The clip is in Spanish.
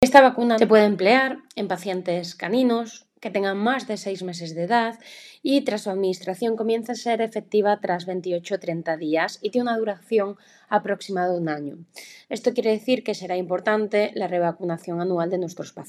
Esta vacuna se puede emplear en pacientes caninos que tengan más de seis meses de edad y tras su administración comienza a ser efectiva tras 28 o 30 días y tiene una duración aproximada de un año. Esto quiere decir que será importante la revacunación anual de nuestros pacientes.